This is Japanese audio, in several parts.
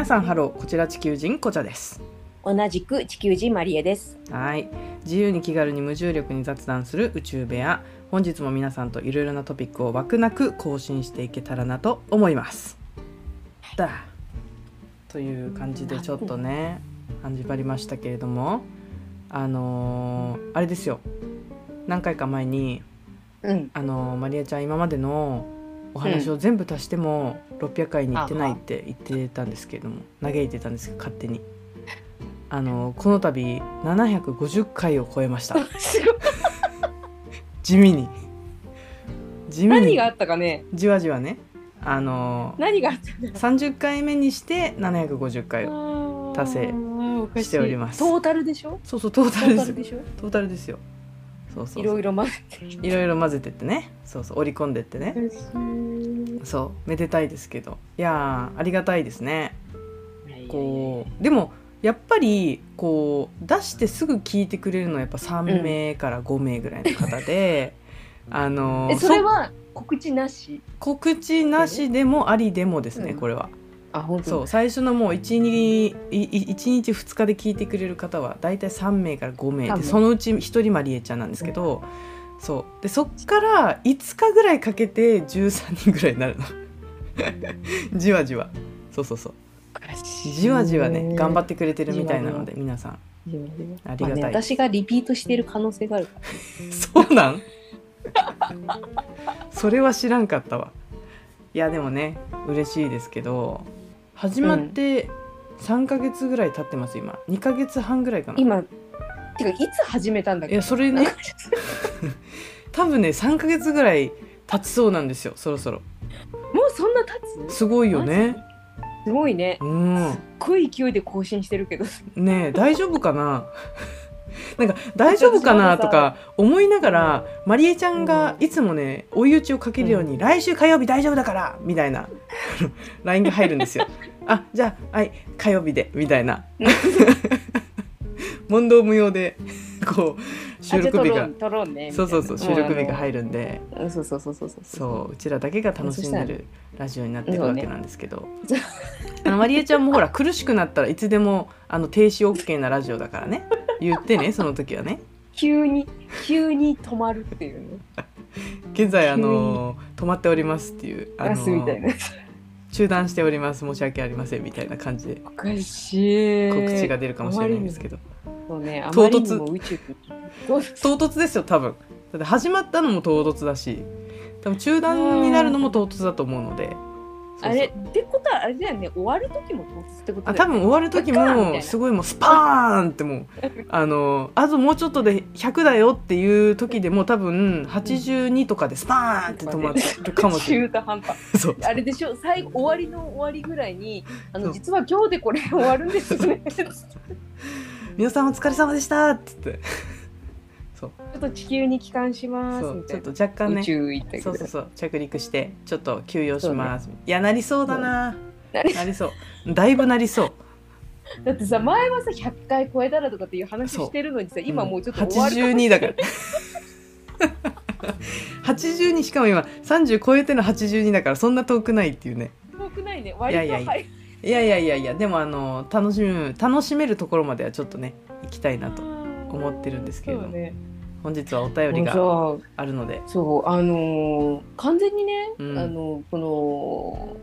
皆さんハローこちら地球人こちゃです。同じく地球人マリエです。はい。自由に気軽に無重力に雑談する宇宙部屋。本日も皆さんといろいろなトピックを枠なく更新していけたらなと思います。だ。という感じでちょっとね始まりましたけれども。あのーあれですよ。何回か前にうん。あのーマリアちゃん今までのお話を全部足しても600回に行ってないって言ってたんですけれども嘆いてたんですけど勝手にあのーこの度750回を超えました。地味に地味に何があったかね。じわじわねあのー何があったんだろ30回目にして750回をう。達成しておりますトータルでしょ？そうそうトートタルですよータルでしょ？トータルですよそうそういろいろ混ぜいろいろ混ぜてってね。そうそう。織り込んでってね。て。そう。めでたいですけど。いやーありがたいですね。こうでもやっぱりこう出してすぐ聞いてくれるのはやっぱ3名から5名ぐらいの方で、あのえ、それは告知なし？告知なしでもありでもですね、うん。これはあ、本そう最初のもう1日1日2日で聞いてくれる方は大体3名から5名3名。でそのうち1人マリエちゃんなんですけど、そう。でそっから5日ぐらいかけて13人ぐらいになるの。じわじわ。そうそうそう。じわじわね頑張ってくれてるみたいなので皆さん。ありがたい。まあね私がリピートしている可能性がある。そうなん？それは知らんかったわ。いやでもね嬉しいですけど始まって3ヶ月ぐらい経ってます今2ヶ月半ぐらいかな今。てか、いつ始めたんだっけ？いやそれね 多分ね3ヶ月ぐらい経ちそうなんですよそろそろもうそんな経つ？すごいよねすごいね。うんすっごい勢いで更新してるけど。ねえ大丈夫かな？なんか大丈夫かな？とか思いながらまりえちゃんがいつもね追い打ちをかけるように、来週火曜日大丈夫だからみたいな LINE が入るんですよ。あじゃあはい火曜日でみたいな 問答無用でこう収録日がね。そうそうそう収録日が入る。るんでうんそうそうそうそうそう。そううちらだけが楽しんでるラジオになってるわけなんですけど、そうあのマリエちゃんもほら苦しくなったらいつでもあの停止 OK なラジオだからね言ってね その時はね急に急に止まるっていうね。現在あの止まっておりますっていうあガのスみたいな。中断しております申し訳ありませんみたいな感じでおかしい。告知が出るかもしれないんですけど、そうね。あ唐突。唐突ですよ多分だって始まったのも唐突だし多分中断になるのも唐突だと思うのであれってことはあれだよね。終わる時も唐突ってことあ多だよね。分終わる時もすごいもうスパーンってもう あのあともうちょっとで100だよっていう時でも多分82とかでスパーンって止まるかもしれ中ない 途半端。そうあれでしょ？最後終わりの終わりぐらいにあの実は今日でこれ終わるんですよね。皆さんお疲れ様でしたって言ってそう。っと地球に帰還しますそうちょっ。と若干ね。宇宙行ったけど。そうそうそう。着陸してちょっと休養します、いやなりそうだな、なりなりそう。だいぶなりそう。だってさ前はさ100回超えたらとかっていう話してるのにさ今もうちょっと終わるかも82だから。82しかも今30超えての82だからそんな遠くないっていうね。遠くないね。割といやいやいや。はい。いやいやいやでもあの楽しむ楽しめるところまではちょっとね行きたいなと思ってるんですけれども、ね本日はお便りがあるので。そうあのー完全にね、うん。あのこの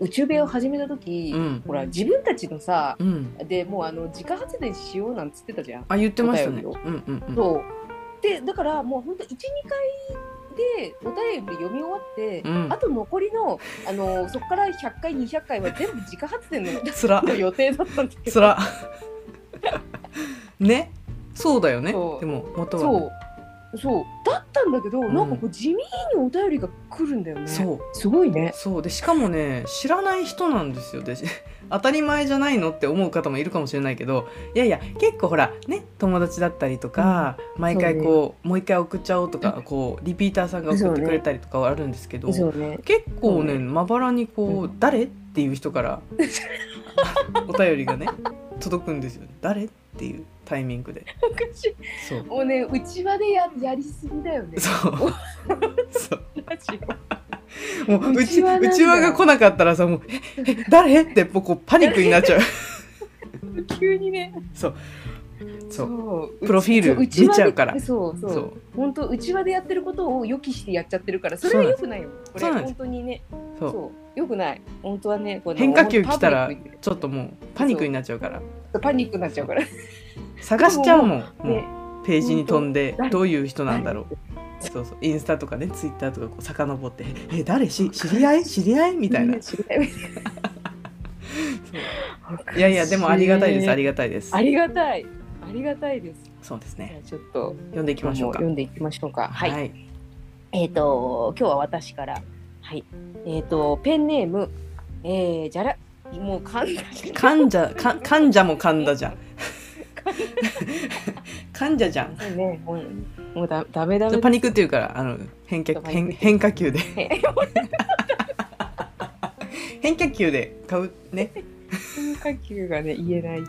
宇宙部屋を始めた時、うん。ほら自分たちのさうん。でもうあの自家発電しようなんつってたじゃん。あ言ってましたね。うんうんうん。そう。でだからもうほんと12回でお便り読み終わって、うん。あと残りのあのそこから100回200回は全部自家発電のの予定だったんだけど。つらねそうだよね。でも元はそう。そう。だったんだけど、ん。なんかこう地味にお便りが来るんだよね。そう。すごいね。そう。でしかもね知らない人なんですよ。で 当たり前じゃないのって思う方もいるかもしれないけどいやいや結構ほらね友達だったりとか、毎回こうもう一回送っちゃおうとか、こうリピーターさんが送ってくれたりとかはあるんですけど、ね。結構ねねまばらにこう、う誰？っていう人から お便りがね届くんですよ誰？っていうタイミングで。おかしいそう。もうねうちわでややりすぎだよね。そう。そう。ラジオもううちうちわが来なかったらさもう「ええ誰?」ってこうパニックになっちゃう。急にね。そうそう。プロフィールそう内輪で見ちゃうから。そうそう。本当内輪でやってることを予期してやっちゃってるからそれは良くないよ。これ本当にね。そう。そう。良くない。本当はねこの変化球来たらちょっともうパニックになっちゃうから。パニックになっちゃうから。探しちゃうもん。もうねページに飛んでどういう人なんだろう。そうそう。インスタとかねツイッターとかこう遡って「え誰？し知り合い？知り合い?」みたいな。い。いやいやでもありがたいです。ありががたいです。ありがたいありがたいです。じゃそうですね。あちょっと読んでいきましょうか。読んでいきましょうか。はい、はい。えっ、と今日は私から。はい。えっ、とペンネームえー、じゃら。もう噛んだ患者か患者も噛んだじゃん。患者じゃん。ねもうもうだダメダメパニックっていうからあの変化変変化球で。変化球で買うね変化球がね言えない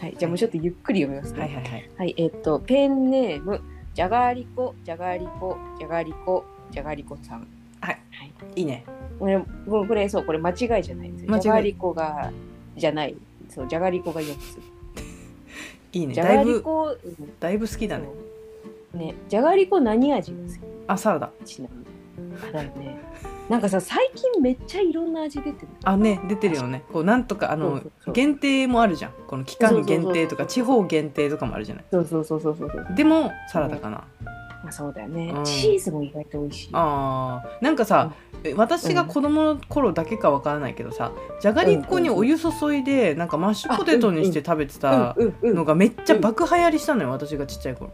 はいじゃあもうちょっとゆっくり読みますねはいはいはいはい、えっ、と、ペンネーム、じゃがりこ、じゃがりこ、じゃがりこ、じゃがりこさん。はい。はい。いいねこれ、これこれそう、これ間違いじゃないんですよ。間違いじゃがりこが、じゃない。そう、じゃがりこが4つ。いいねじゃがりこ、うんだいぶ好きだねね、じゃがりこ何味が好き？あサラダちなみに。あ、だよね。なんかさ、最近めっちゃいろんな味出てる。あね出てるよね。こうなんとかあその限定もあるじゃん。この期間限定とか地方限定とかもあるじゃない。そうそうそうそうそう。でもサラダかな。あ、そうだよね。うん。チーズも意外と美味しい。あー。なんかさえ私が子供の頃だけかわからないけどさじゃがりっこにお湯注いでなんかマッシュポテトにして食べてたうんうんのがめっちゃ爆流行りしたのよ私がちっちゃい頃。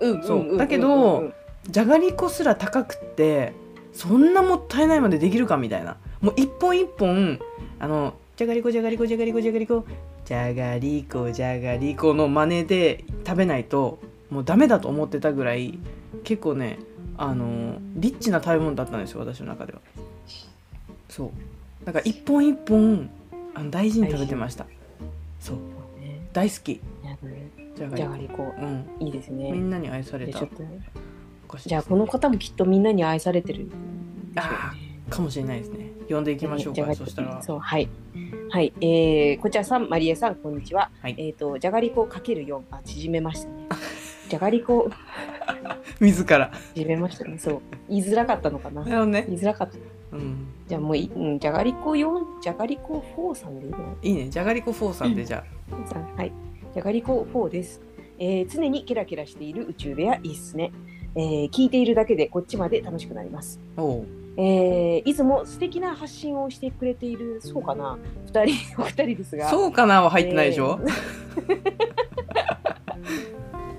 うんそううんうんだけどうん。う。んじゃがりこすら高くってそんなもったいないまでできるかみたいな。もう一本一本あのじゃがりこじゃがりこじゃがりこじゃがりこじゃがりこじゃがりこの真似で食べないともうダメだと思ってたぐらい結構ねあのリッチな食べ物だったんですよ私の中では。そう。だから一本一本あの大事に食べてました。そう。ね大好き。じゃがりこ。じゃがりこ。うん。いいですね。みんなに愛された。じゃあこの方もきっとみんなに愛されてるかもしれないですね。読んでいきましょうか。そしたら。そうはい。はいえー、こちらさんマリエさんこんにちは。はい。えっ、とじゃがりこかける4あ縮めましたね。じゃがりこ。自ら。縮めましたね。そう。言いづらかったのかな。なるほどね。言いづらかった。うん。じゃあもういうんじゃがりこ4じゃがりこ4さんでいいの？いいね。じゃがりこ4さんでじゃさんはい。じゃがりこ4です、えー常にキラキラしている宇宙部屋いいっすね、えー聞いているだけでこっちまで楽しくなります。あおうえーいつも素敵な発信をしてくれている、そうかな、二人、お二人ですが。そうかなは入ってないでしょ、えー。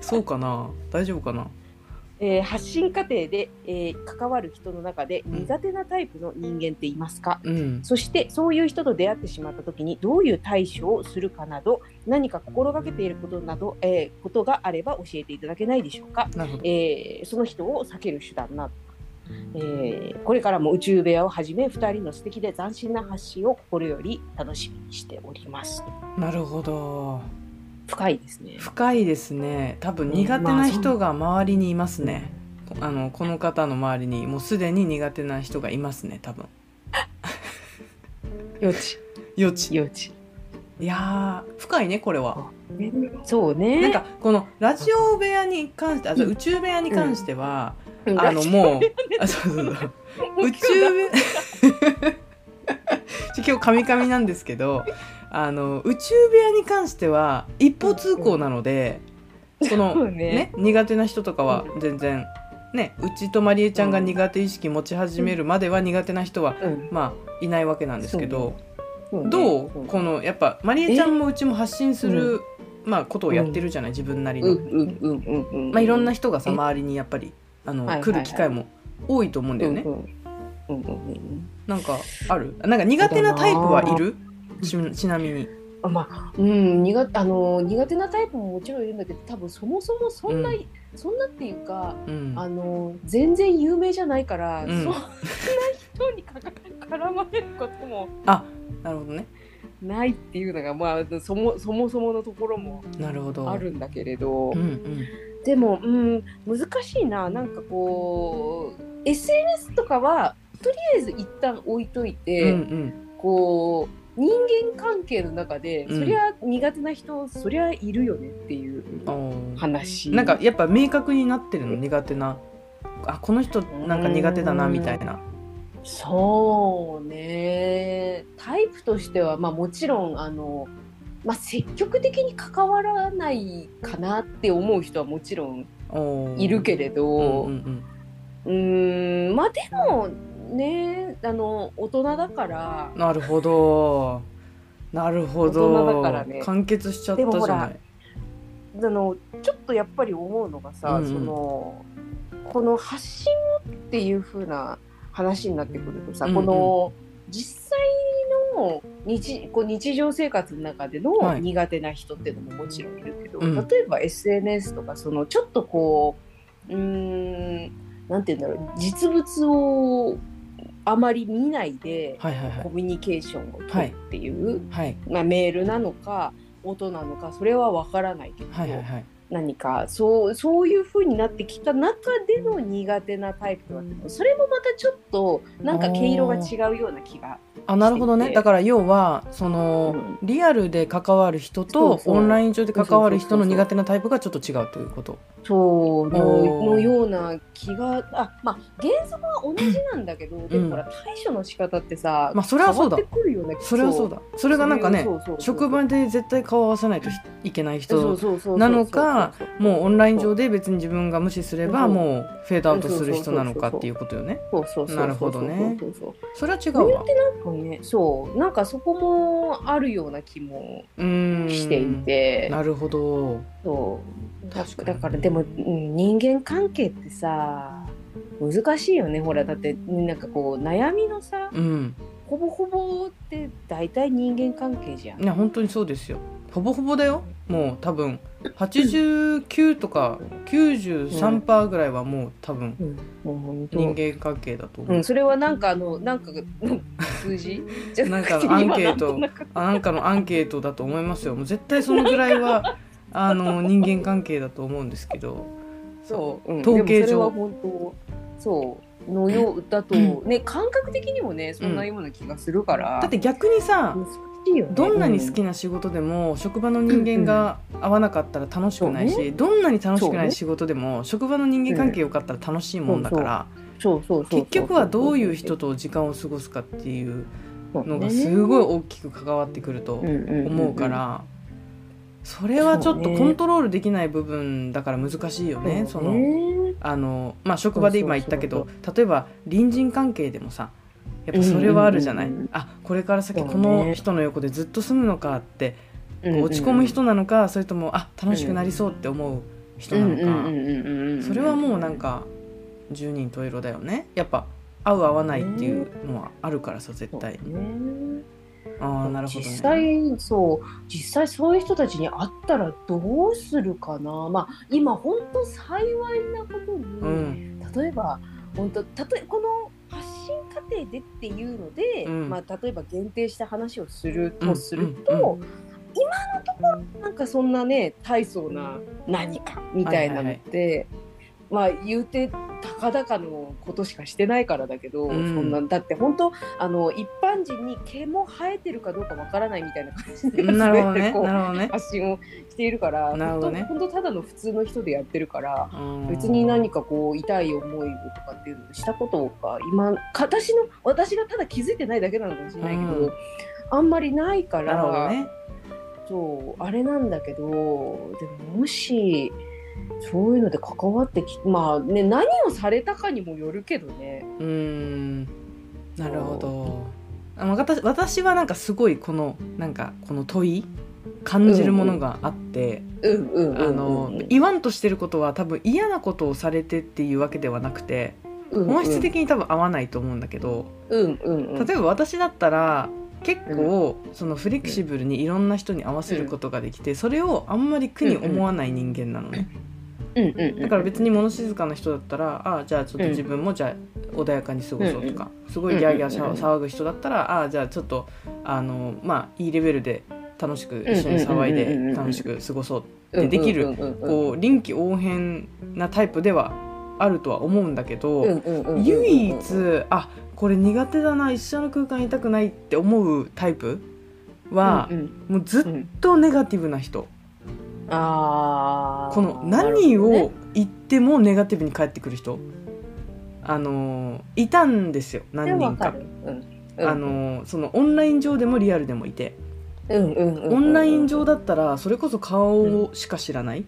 そうかな？大丈夫かな？えー発信過程で、えー関わる人の中でうん。苦手なタイプの人間っていますか、うん。そしてそういう人と出会ってしまった時にどういう対処をするかなど何か心がけていることなど、えーことがあれば教えていただけないでしょうか、えーその人を避ける手段など、えーこれからも宇宙部屋をはじめ2人の素敵で斬新な発信を心より楽しみにしております。なるほど。深いですね。深いですね。多分苦手な人が周りにいますね、あのこの方の周りにもうすでに苦手な人がいますね多分。幼稚幼稚幼稚いやー深いねこれは。そうね。なんかこのラジオ部屋に関してあ宇宙部屋に関しては、うん。あのもうあそうそうそう。宇宙部屋今日カミカミなんですけどあの宇宙部屋に関しては一方通行なので、このそうね。ね苦手な人とかは全然ねうちとまりえちゃんが苦手意識持ち始めるまでは苦手な人はうん。まあいないわけなんですけど、どうこのやっぱまりえちゃんもうちも発信する、まあ、ことをやってるじゃない自分なりの、うん。うんうんうんうんまあ、いろんな人がさえ周りにやっぱりあの、来る機会も多いと思うんだよね、なんかある？なんか苦手なタイプはいる？ちちなみに。あまあ、うん、苦あの苦手なタイプももちろんいるんだけど多分そもそもそんな、うそんなっていうかうん。あの全然有名じゃないから、うん。そんな人にかか 絡まれることもあなるほどね。ないっていうのが、まあ、そもそもそものところもなるほど。あるんだけれど、うんうん。でも、うん、難しいな。なんかこう SNS とかはとりあえず一旦置いというんて、うん。こう人間関係の中で、うん。そりゃ苦手な人そりゃいるよねっていう話。なんかやっぱ明確になってるの苦手な。あこの人なんか苦手だなみたいなそうね。タイプとしては、まあ、もちろんあの、まあ、積極的に関わらないかなって思う人はもちろんいるけれうんど、うん。うーんまあでもねあの大人だからうんなるほど。なるほど、だからね。完結しちゃったじゃない。あのちょっとやっぱり思うのがさ、うんうん。そのこの発信をっていう風な話になってくるとさ、うんうん。この実際の日こう日常生活の中でのはい。苦手な人っていうのももちろんいるけど、うん。例えば SNS とかそのちょっとこううーんなんて言うんだろう実物をあまり見ないではいはいはい。コミュニケーションを取るっていう、はい。まあ、メールなのか音なのかそれは分からないけど、はいはいはい何かそうそういう風になってきた中での苦手なタイプとかってそれもまたちょっとなんか毛色が違うような気があなるほどね。だから要はその、うリアルで関わる人そとオンライン上で関わる人の苦手なタイプがちょっと違うということ。そうのような気があまあ原則は同じなんだけど、でもほら対処の仕方ってさ、まあそれはそうだ。変わってくるよねそれはそうだ。それがなんかね職場で絶対顔合わせないといけない人そうそうそう。なのかそうそうそうもうオンライン上で別に自分が無視すればもうフェードアウトする人なのかっていうことよね。なるほどね。それは違うわ。そうなんかね。そう。なんかそこもあるような気もしていて。なるほど。そう。だ確かに。だからでも、うん人間関係ってさ難しいよね。ほらだってなんかこう悩みのさうんほぼほぼって大体人間関係じゃん。いや本当にそうですよ。ほぼほぼだよ。もう多分89とか93%ぐらいはもう多分人間関係だと思う、うん、それはなんかあのなんかの数字？じ ゃなんかのアンケート今なんかのアンケートだと思いますよ。もう絶対そのぐらいは あの人間関係だと思うんですけど。そう、うん、統計上。は本当そうのようだと、ね感覚的にもねそんなような気がするから、だって逆にさどんなに好きな仕事でも職場の人間が合わなかったら楽しくないし、どんなに楽しくない仕事でも職場の人間関係良かったら楽しいもんだから、結局はどういう人と時間を過ごすかっていうのがすごい大きく関わってくると思うから、それはちょっとコントロールできない部分だから難しいよね。そのねあのまあ、職場で今言ったけど例えば隣人関係でもさやっぱそれはあるじゃない、うんうんうんあこれから先この人の横でずっと住むのかってこう落ち込む人なのか、それともあ楽しくなりそうって思う人なのか、それはもうなんか十人十色だよね。やっぱ合う合わないっていうのはあるからさ絶対ああなるほどね。実際そう実際そういう人たちに会ったらどうするかな。まあ今本当幸いなことに、うん。例えば本当例えこの発信過程でっていうので、うん。まあ、例えば限定した話をするうん。とすると、うんう今のところなんかそんなね大層な何かみたいなのって、まあ言うてたかだかのことしかしてないからだけど、うん。そんなだって本当あの一般人に毛も生えてるかどうかわからないみたいな感じでなるほどね。ね。発信をしているからなるほどね。本当ただの普通の人でやってるから。うん別に何かこう痛い思いをとかっていうのをしたことが今私の私がただ気づいてないだけなのかもしれないけど、うん。あんまりないからなるほどね。そうあれなんだけどでももしそういうので関わってきまあね何をされたかにもよるけどね。うーん。なるほど。あの私私はなんかすごいこのなんかこの問い感じるものがあって、うんうんあの言わんとしてることは多分嫌なことをされてっていうわけではなくて本質的に多分合わないと思うんだけどうんうんうん。例えば私だったら結構そのフレキシブルにいろんな人に合わせることができてそれをあんまり苦に思わない人間なのね。うん。うんうんだから別に物静かな人だったらああじゃあちょっと自分もじゃあ穏やかに過ごそうとかすごいギャーギャー騒ぐ人だったらああじゃあちょっとあのまあいいレベルで楽しく一緒に騒いで楽しく過ごそうでできるうんうんうんうんこう臨機応変なタイプではあるとは思うんだけど、うんうんうんうんうん。唯一あこれ苦手だな一緒の空間いたくないって思うタイプ？は、うんうん。もうずっうんとネガティブな人、あー。この何を言ってもネガティブに返ってくる人。あのーいたんですよ何人か。わる。うん。うん。あのーそのオンライン上でもリアルでもいて。うんうんうんうんオンライン上だったらそれこそ顔しか知らない、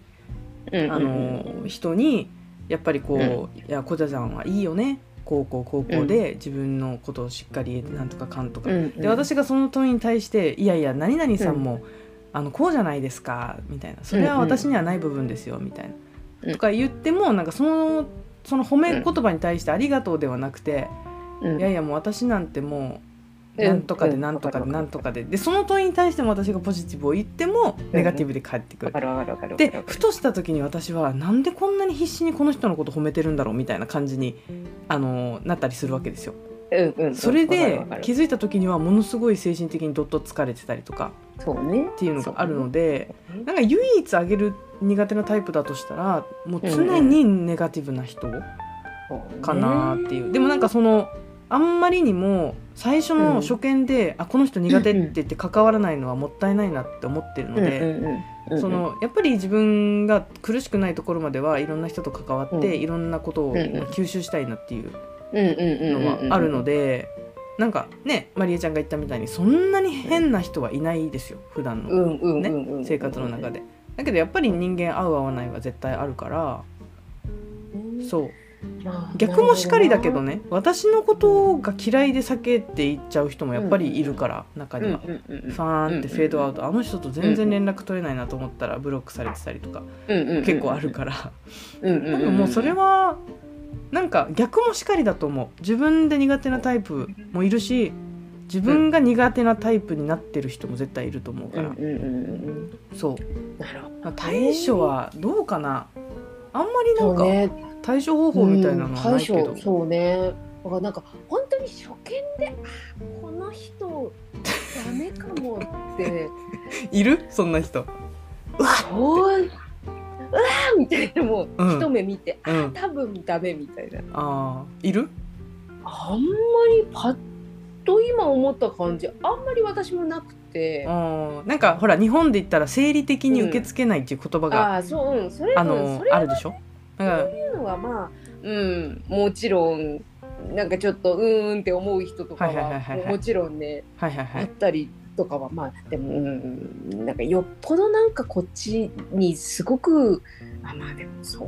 うんあのー人にやっぱりこう「いやこじゃちゃんはいいよね高校高校で自分のことをしっかりなんとかかんとか」うんうん。で私がその問いに対して「いやいや何々さんも、あのこうじゃないですか」みたいな「それは私にはない部分ですよ」みたいな、うんとか言ってもなんかそのその褒め言葉に対して「ありがとう」ではなくてうん「いやいやもう私なんてもううんなんとかでうん。なんとかでなんとかで」でその問いに対しても私がポジティブを言ってもネガティブで返ってくる。でふとした時に私はなんでこんなに必死にこの人のこと褒めてるんだろうみたいな感じにあのなったりするわけですよ。うんうん。それで気づいた時にはものすごい精神的にどっと疲れてたりとかそうねっていうのがあるのでなんか唯一あげる苦手なタイプだとしたらもう常にネガティブな人かなっていう、でもなんかそのあんまりにも最初の初見で、あこの人苦手って言って関わらないのはもったいないなって思ってるので、うんうんうんそのやっぱり自分が苦しくないところまではいろんな人と関わって、うん。いろんなことをうんうん。吸収したいなっていううんうんうんうんうん。のはあるので、なんかねまりえちゃんが言ったみたいにそんなに変な人はいないですよ普段のうんうんうんうんうん生活の中で。だけどやっぱり人間合う合わないは絶対あるからそう。まあ逆もしかりだけどなね私のことが嫌いで避けていっちゃう人もやっぱりいるから中には。うんうんうんファーンってフェードアウト。あの人と全然連絡取れないなと思ったらブロックされてたりとかうんうんうん結構あるから。うんうんうん多分もうそれはなんか逆もしかりだと思う。自分で苦手なタイプもいるし自分が苦手なタイプになってる人も絶対いると思うから、うんうんうんうんそう。対処はどうかなあんまりなんか対処方法みたいなのはないけど、うんそうね。だからなんか本当に初見であこの人ダメかもって。いる？そんな人。そううわーみたいなもう、うん。一目見てうん。多分ダメみたいな。あー。いる？あんまりパッと今思った感じあんまり私もなくて。なんかほら日本で言ったら生理的に受け付けないっていう言葉が、ああそううん。それあうんのそれあるでしょ？だからいうのはまあうん。もちろんなんかちょっとうーんって思う人とかはもちろんねはいはいはい。あったりとかはまあでもうん。なんかよっぽどなんかこっちにすごくあまあでもそう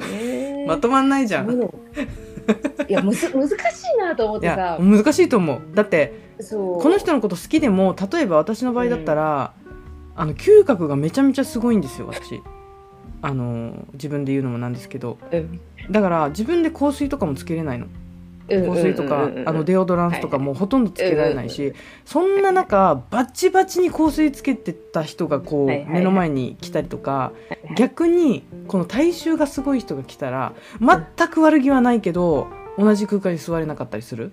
だね。まとまんないじゃん。そういやむず難しいなと思ってさ。難しいと思う。だってそうこの人のこと好きでも例えば私の場合だったら、あの嗅覚がめちゃめちゃすごいんですよ私。あの自分で言うのもなんですけど。うん。だから自分で香水とかもつけれないの。うん香水とか、うんうん。うんあのデオドランスとかもほとんどつけられないし、そんな中バチバチに香水つけてた人がこう、目の前に来たりとか逆にこの体臭がすごい人が来たら全く悪気はないけど同じ空間に座れなかったりする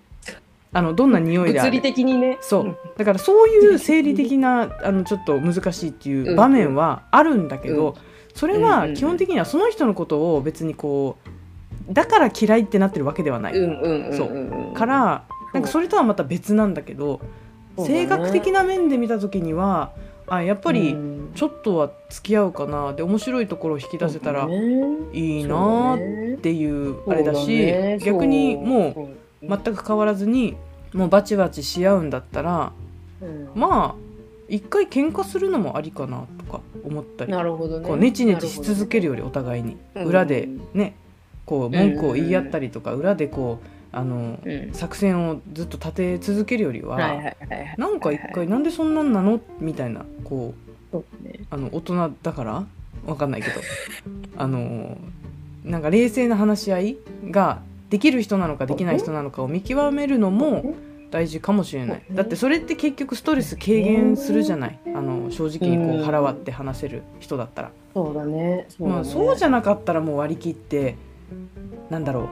あのどんな匂いであ物理れ的にね。そう。だからそういう生理的なあのちょっと難しいっていう場面はあるんだけど、うん。それは基本的にはその人のことを別にこうだから嫌いってなってるわけではない、うんうんうんそうん。からなんかそれとはまた別なんだけど、性格的な面で見た時にはあやっぱりうん。ちょっとは付き合うかなで面白いところを引き出せたらいいなーっていうあれだし逆にもう全く変わらずにもうバチバチし合うんだったらうん。まあ一回喧嘩するのもありかなとか思ったり。なるほどね。こうネチネチし続けるよりお互いに。うん。裏でねこう文句を言い合ったりとか裏でこうあのうん。作戦をずっと立て続けるよりは、なんか一回なんでそんなんなの？みたいなこうね。あの大人だから？わかんないけど。あのなんか冷静な話し合いができる人なのかできない人なのかを見極めるのも大事かもしれない。だってそれって結局ストレス軽減するじゃない？あの正直にこう腹割って話せる人だったら、そうだね。そうだね。まあ、そうじゃなかったらもう割り切ってなんだろ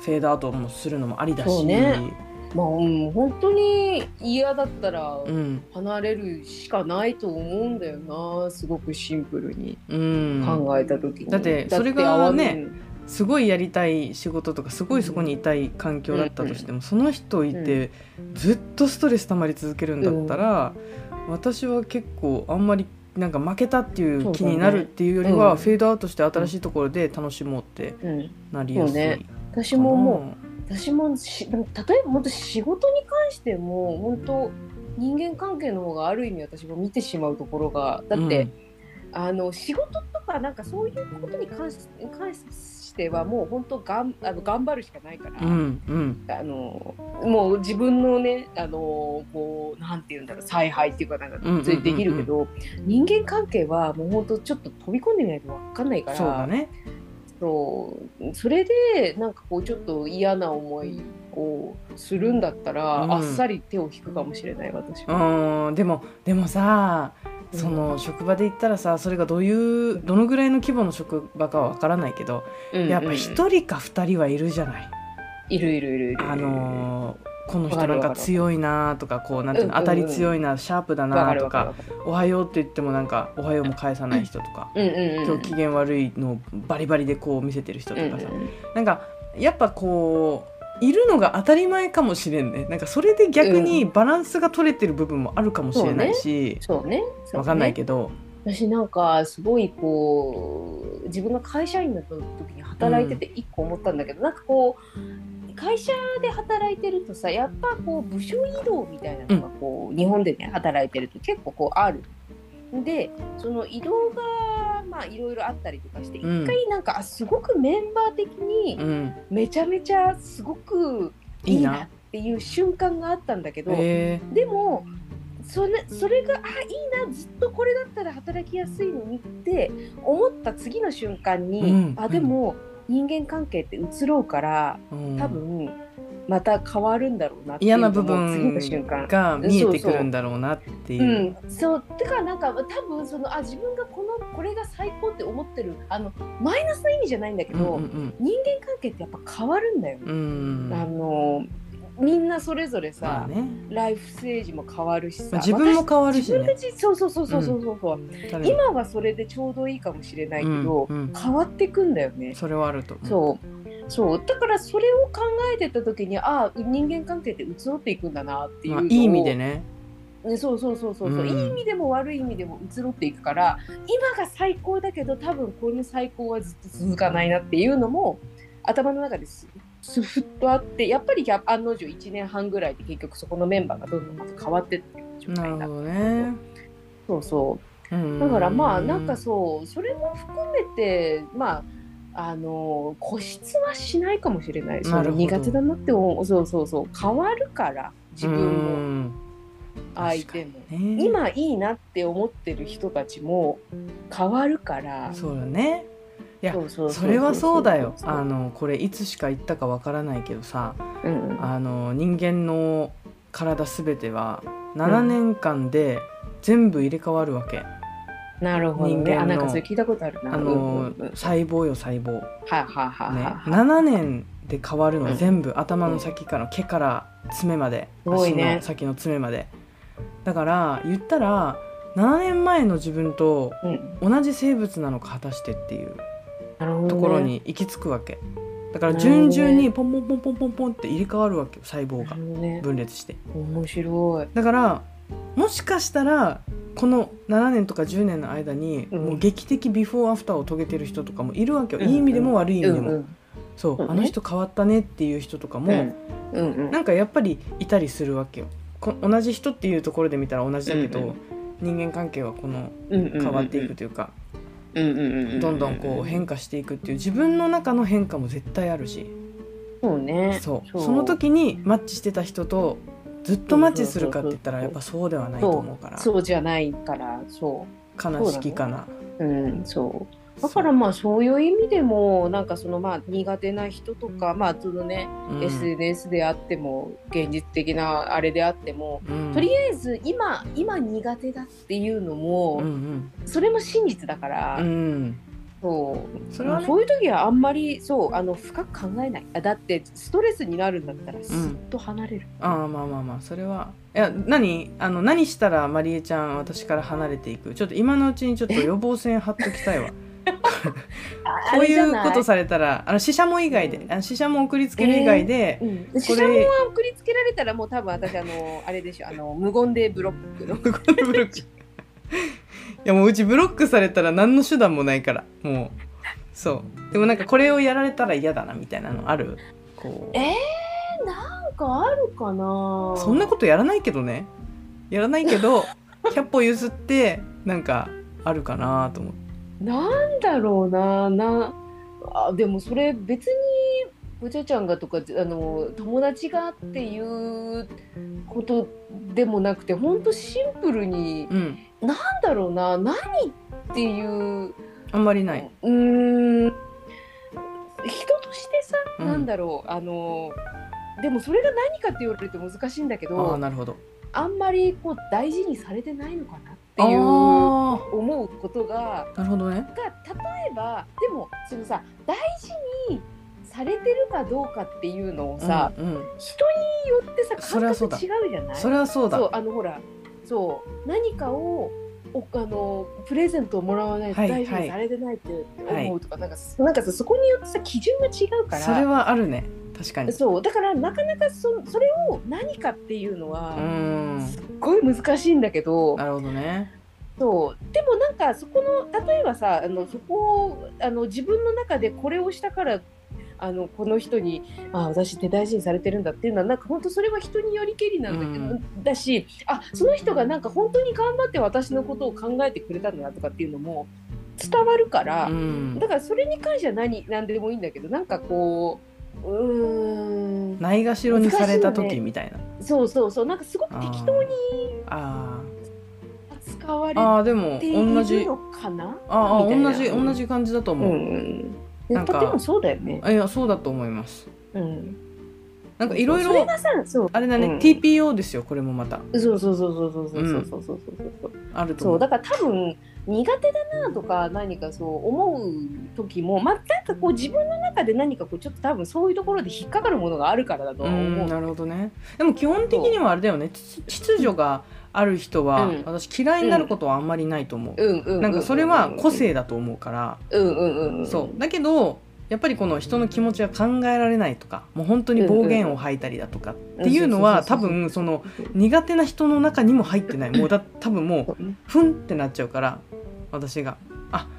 うフェードアウトもするのもありだし。そうね。まあうん本当に嫌だったらうん。離れるしかないと思うんだよなすごくシンプルに。うん。考えた時に、だってそれがねすごいやりたい仕事とかすごいそこにいたい環境だったとしても、その人いてずっとストレス溜まり続けるんだったら、私は結構あんまりなんか負けたっていう気になるっていうよりは、うんフェードアウトして新しいところで楽しもうってうん、なりやすいね。私ももう私もし例えば本当仕事に関しても本当人間関係の方がある意味私も見てしまうところがだって、あの仕事とかなんかそういうことに関し関してはもう本当がんあの頑張るしかないから、うんうん。あのもう自分のねあのこうなんて言うんだろう采配っていうかなんかできるけど、人間関係はもう本当ちょっと飛び込んでみないと分かんないからそうだね。そう。それでなんかこうちょっと嫌な思いをするんだったら、うん。あっさり手を引くかもしれない私は。うんでもでもさうんその職場で言ったらさそれがどういうどのぐらいの規模の職場かは分からないけどうんやっぱ一人か二人はいるじゃない？いるいるいるいる。あのーこの人なんか強いなとかこうなんていうのうんうんうん当たり強いなシャープだなとか。おはようって言ってもなんかおはようも返さない人とかうんうんうん。今日機嫌悪いのをバリバリでこう見せてる人とかさうんうんなんかやっぱこういるのが当たり前かもしれんね。なんかそれで逆にバランスが取れてる部分もあるかもしれないし、そうね。そうね。わかんないけど、私なんかすごいこう自分が会社員だった時に働いてて一個思ったんだけど、なんかこう会社で働いてるとさやっぱこう部署移動みたいなのがこう、日本でね働いてると結構こうある。でその移動がまあいろいろあったりとかして一うん。回なんか、あすごくメンバー的にうん、めちゃめちゃすごくいいな。っていう瞬間があったんだけど、え。でもそれそれがあいいなずっとこれだったら働きやすいのにって思った次の瞬間に、うん。あでも人間関係って移ろうからーうん。多分また変わるんだろうな嫌な部分。が見えてくるんだろうなっていう。う。ん、そう。てかなんか多分そのあ自分がこのこれが最高って思ってるあのマイナスな意味じゃないんだけうんど、うん。人間関係ってやっぱ変わるんだよ、うん。あのみんなそれぞれさ、まあね、ライフステージも変わるしさ、まあ自分も変わるしね。私自分たちそうそうそうそうそうそう、誰も。今はそれでちょうどいいかもしれないけど、うんうん。変わってくんだよね。それはあると。そうそう。だからそれを考えてた時にああ人間関係って移ろっていくんだなっていうまあ、いい意味でね。ねそうそうそうそうそう、うん。いい意味でも悪い意味でも移ろっていくから今が最高だけど多分この最高はずっと続かないなっていうのも頭の中ですすふっとあってやっぱりや案の定1年半ぐらいで結局そこのメンバーがどんどんまた変わってってる状態になってね。そうそう。うん。だからまあなんかそうそれも含めてまああの固執はしないかもしれない。そなるほど。の苦手だなって思う。そうそうそう。変わるから自分もも相手も、ね、今いいなって思ってる人たちも変わるから。そうだね。いやそれはそうだよ。あのこれいつしか言ったかわからないけどさ、うんうん。あの人間の体すべては7年間で全部入れ替わるわけ。なるほど人間のねあなんかそれ聞いたことある。なあの、細胞よ細胞。はははね、は7年で変わるの、うん。全部頭の先から毛から爪まで。足の先の爪まで。だから言ったら7年前の自分とうん。同じ生物なのか果たしてっていう。ところに行き着くわけ。だから順々にポンポンポンポンポンポンって入れ替わるわけよ細胞なが分裂して。面白い。だからもしかしたらこの7年とか10年の間に、うん。もう劇的ビフォーアフターを遂げてる人とかもいるわけよ、うん。いい意味でも悪い意味でも、そう、あの人変わったねっていう人とかも、うん。うんうん。なんかやっぱりいたりするわけよ。こ同じ人っていうところで見たら同じだけど、人間関係はこの変わっていくというか、うんうんうんうんどんどんこう変化していくっていう自分の中の変化も絶対あるし。そうね。そう。その時にマッチしてた人とずっとマッチするかって言ったらやっぱそうではないと思うから。そうじゃないからそ悲しきかな。ううんそう。だからまあそういう意味でもなんかそのまあ苦手な人とかまあそのね、うん。SNS であっても現実的なあれであっても、うん。とりあえず今今苦手だっていうのも、うんそれも真実だから、うんうんそう。それはね。そういう時はあんまりそうあの深く考えない。あだってストレスになるんだったらすっと離れる、ああまあまあまあそれは。いや何？あの何したらまりえちゃん私から離れていく？ちょっと今のうちにちょっと予防線張っときたいわ。あ こういうことさ、されたらあの死者も以外であの死者も送りつける以外で、うん、シシャモは送りつけられたらもう多分私あのあれでしょあの無言でブロック。のブロック。いやもううちブロックされたら何の手段もないから。もうそう。でもなんかこれをやられたら嫌だなみたいなのある？こう。えー、なんかあるかな？そんなことやらないけどね。やらないけど100歩譲ってなんかあるかなと思ってなんだろうな。なあでもそれ別にぶちゃちゃんがとかあの友達がっていうことでもなくてほんとシンプルにうん。なんだろうな何っていうあんまりない。うーん人としてさ、うん。なんだろうあのでもそれが何かって言われると難しいんだけああどなるほど。あんまりこう大事にされてないのかなってあいうあ思うことがなるほどね。が例えばでもそのさ大事にされてるかどうかっていうのをさ、うんうん、人によってさ感覚違うじゃない？それはそうだ。そうあのほらそう何かをおあのプレゼントをもらわないとはい大事にされてないって思うとか、なんかなんかさそこによってさ基準が違うから。それはあるね。確かに。そうだからなかなかそそれを何かっていうのうはん。すっごい難しいんだけど、なるほどね。そう。でもなんかそこの例えばさあのそこをあの自分の中でこれをしたからあのこの人にあ私って大事にされてるんだっていうのはなんか本当それは人によりけりなんだけど、うん。だしあその人がなんか本当に頑張って私のことを考えてくれたんだなとかっていうのも伝わるから、うん。だからそれに関しては何何でもいいんだけどなんかこううーんないがしろにされた時みたいな。そうそうそうなんかすごく適当にあ扱われーあーでもてい同じるのかな？ああ同じ同じ感じだとう。思う、んやなんかでもそうだよね。あいやそうだと思いますうん。なんかいろいろ。あれだね、うん TPO ですよこれもまたそうそうそうそうそうそうそうそうそうそう。そうあると思うだから多分苦手だなとか何かそう思う時もまあなんかこう自分の中で何かこうちょっと多分そういうところで引っかかるものがあるからだと思う。んなるほどねでも基本的にはあれだよね秩秩序がある人は、うん。私嫌いになることはあんまりないと思う、うん。なんかそれは個性だと思うから。そう。だけどやっぱりこの人の気持ちは考えられないとかもう本当に暴言を吐いたりだとかっていうのは多分その苦手な人の中にも入ってない。もうだ多分もうふんってなっちゃうから私が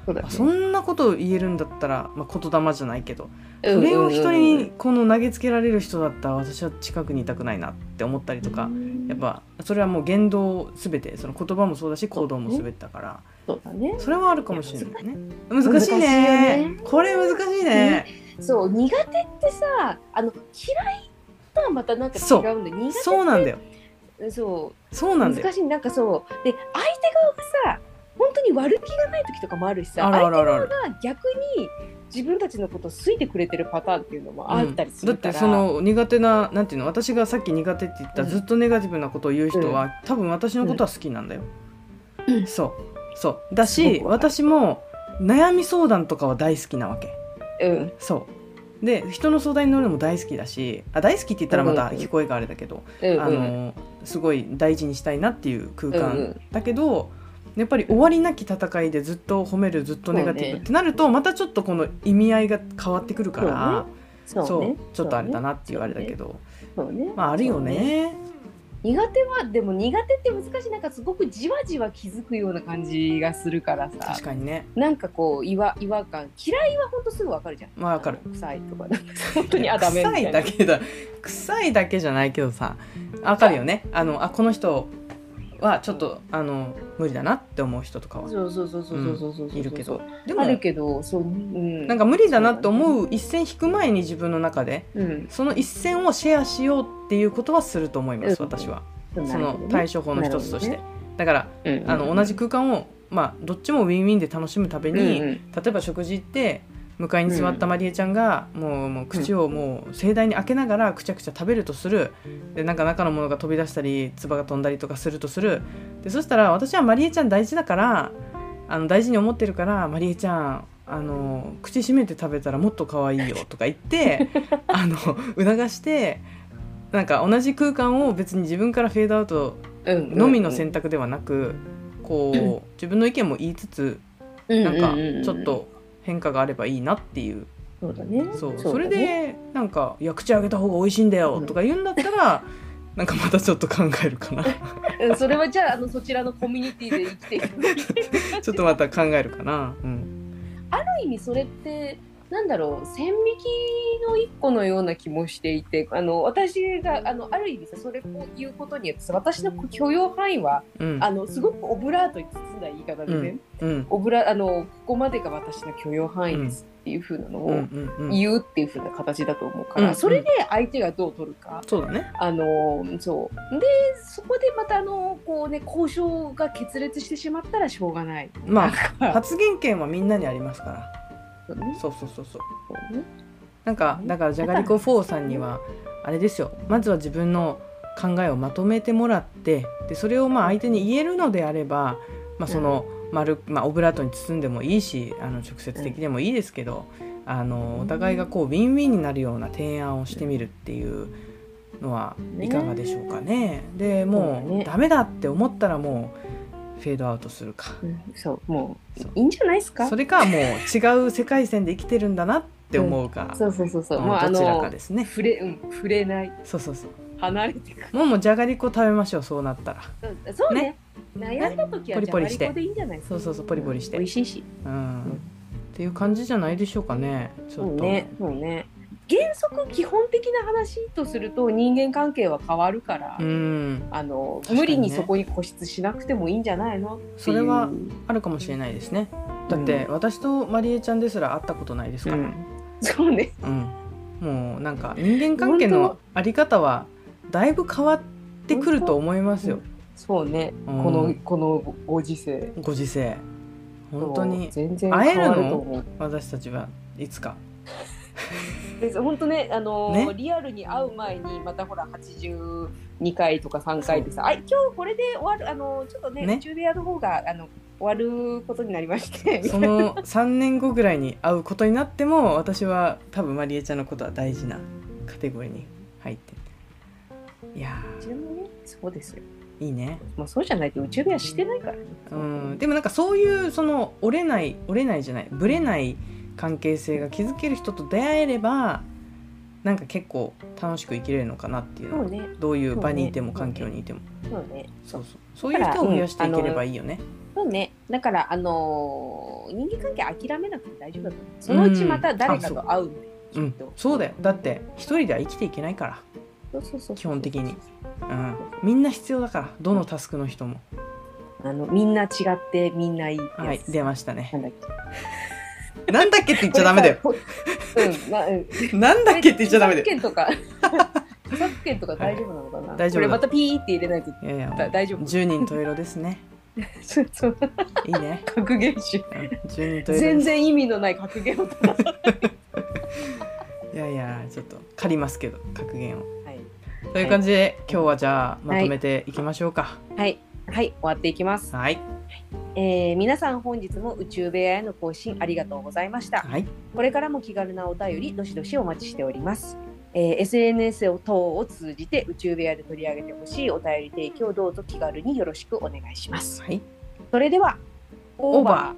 そうだね。あそんなことを言えるんだったら、まあ、言霊じゃないけどうんそれを人にうんこの投げつけられる人だったら私は近くにいたくないなって思ったりとかやっぱそれはもう言動すべてその言葉もそうだし行動もすべてだから。そうだね。それはあるかもしれないね。難しいね。ね。これ難しいね。そう苦手ってさあの嫌いとはまたなんか違うんだよ。苦手ってそうなんだよ。そう。そうなんだよ。難しい。なんかそう。で相手側がさ本当に悪気がない時とかもあるしさあるあるある。ある相手側が逆に自分たちのことを好いてくれてるパターンっていうのもあったりするから、だってその苦手ななんていうの私がさっき苦手って言ったうん。ずっとネガティブなことを言う人は、多分私のことは好きなんだよ、うん。そう。そう。だすごしくわかる。私も悩み相談とかは大好きなわけ。うん。そう。で人の相談に乗るのも大好きだしあ大好きって言ったらまたうん聞こえがあれだけど、うん。あのすごい大事にしたいなっていう空間、うんうん。だけどやっぱり終わりなき戦いでずっと褒めるずっとネガティブってなるとまたちょっとこの意味合いが変わってくるからそうね。そうね。ちょっとあれだなって言われたけど、そうね。まああるよそうね。苦手はでも苦手って難しいなんかすごくじわじわ気づくような感じがするからさ。確かにね。なんかこう違和違和感。嫌いは本当すぐわかるじゃん。まあわかる。臭いとか。本当にあダメみた臭いいなだけだ臭いだけじゃないけどさ。わかるよね。あのあこの人はちょっと、あの無理だなって思う人とかはそうそうそうそうそうそういるけど。でもあるけどそう、うん、なんか無理だなって思う一線引く前に自分の中で、うん、その一線をシェアしようっていうことはすると思います、私は、その対処法の一つとして、だから、あの同じ空間をまあどっちもウィンウィンで楽しむために、例えば食事行って向かいに座ったマリエちゃんが、もうもう口をもう盛大に開けながらくちゃくちゃ食べるとする。でなんか中のものが飛び出したり唾が飛んだりとかするとする。でそしたら私はマリエちゃん大事だからあの大事に思ってるからマリエちゃんあの口閉めて食べたらもっと可愛いよとか言って あの促してなんか同じ空間を別に自分からフェードアウトのみの選択ではなくこう 自分の意見も言いつつなんかちょっと変化があればいいなっていう。そうだね。そう。だね。それでなんか「いや口あげた方が美味しいんだよ」とか言うんだったら、なんかまたちょっと考えるかな。うんそれはじゃああのそちらのコミュニティで生きていく。ちょっとまた考えるかな。うん。ある意味それってなんだろう線引きの一個のような気もしていてあの私があのある意味さそれを言うことによってさ私の許容範囲はうん。あのすごくオブラートに包んだ言い方でね、うん。オブラあのここまでが私の許容範囲ですっていう風なのうんうをんうん。言うっていう風な形だと思うから、うんそれで相手がどう取るか。そうだね。あのそう。でそこでまたあのこうね交渉が決裂してしまったらしょうがない。まああ発言権はみんなにありますからそうね。そうそうそうそう。なんかだからじゃがりこ4さんにはあれですよ。まずは自分の考えをまとめてもらってでそれをまあ相手に言えるのであれば、まあ、その丸、まあ、オブラートに包んでもいいしあの直接的でもいいですけど、あのお互いがこうウィンウィンになるような提案をしてみるっていうのはいかがでしょうかね。でもうダメだって思ったらもうフェードアウトするか。うんそうもうそういいんじゃないですか？それかもう違う世界線で生きてるんだなって思うか、そうそうそうそううんもうあどちらかのですね。触れうん触れないそうそうそう。離れてもうもうじゃがりこ食べましょうそうなったら。うんそうね悩んだ時はポリポリしてじゃがりこでいいんじゃないですか？そうそうそうポリポリして美味しいしうん。っていう感じじゃないでしょうかね。ちょっと。そうねそうね原則基本的な話とすると人間関係は変わるから、うん。あのね無理にそこに固執しなくてもいいんじゃないの？それはあるかもしれないですね。だって、う私とまりえちゃんですら会ったことないですから。うんそうねうん。もうなんか人間関係のあり方はだいぶ変わってくると思いますよ。そうね、うんこのこのご時世ご時世。本当に全然会えるの？私たちはいつか。で本当ねあのね？リアルに会う前にまたほら82回とか3回でさ「あ今日これで終わるあのちょっとねね？宇宙部屋の方があの終わることになりまして」その 3年後ぐらいに会うことになっても私は多分まりえちゃんのことは大事なカテゴリーに入って。いやうちもねそうですよ。ーいいね。もうそうじゃないと宇宙部屋してないからね。うん。でもなんかそういうその折れない折れないじゃない。ぶれない関係性が築ける人と出会えればなんか結構楽しく生きれるのかなっていうのはね。どういう場にいても環境にいても。そうね。そうそう。そう。いう人を増やしていければいいよね。そうね。だからあのー人間関係諦めなくて大丈夫だと思う。そのうちまた誰かと会ううん。そうだよ。だって一人では生きていけないから。そうそうそう基本的に。うん。みんな必要だからどのタスクの人も。あのみんな違ってみんないいはい出ましたねなんだっけって言っちゃダメだよ。うんなうん。なんだっけって言っちゃダメだよ。著作 権とか著作権とか大丈夫なのかな、大丈夫。だこれまたピーって入れないといやいや大丈夫。10人十色ですね。そうそう。いいね。格言集。うん10人十色。全然意味のない格言を。出さいやいやちょっと借りますけど格言を。はい。という感じで、今日はじゃあまとめていきましょうか。はい、はい、終わっていきます、はいえー皆さん本日も宇宙部屋への更新ありがとうございました。はい。これからも気軽なお便りどしどしお待ちしております、えー SNS を等を通じて宇宙部屋で取り上げてほしいお便り提供どうぞ気軽によろしくお願いします。はい。それではオーバ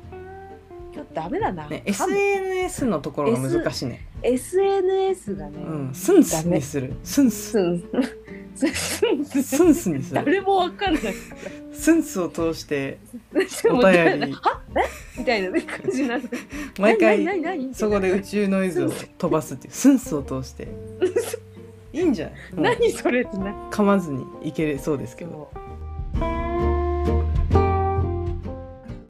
今日ダメだな、ー、ね、SNS のところが難しいね SNS がね、うんスンスにする。スンス。スンス。ンスンスンスにする。誰もわかんない。スンスを通しておお便り。は？え？みたいなね感じになる。毎回そこで宇宙ノイズを飛ばすっていう。スンスを通して。いいんじゃない？何それってな。噛まずにいけそうですけど。そ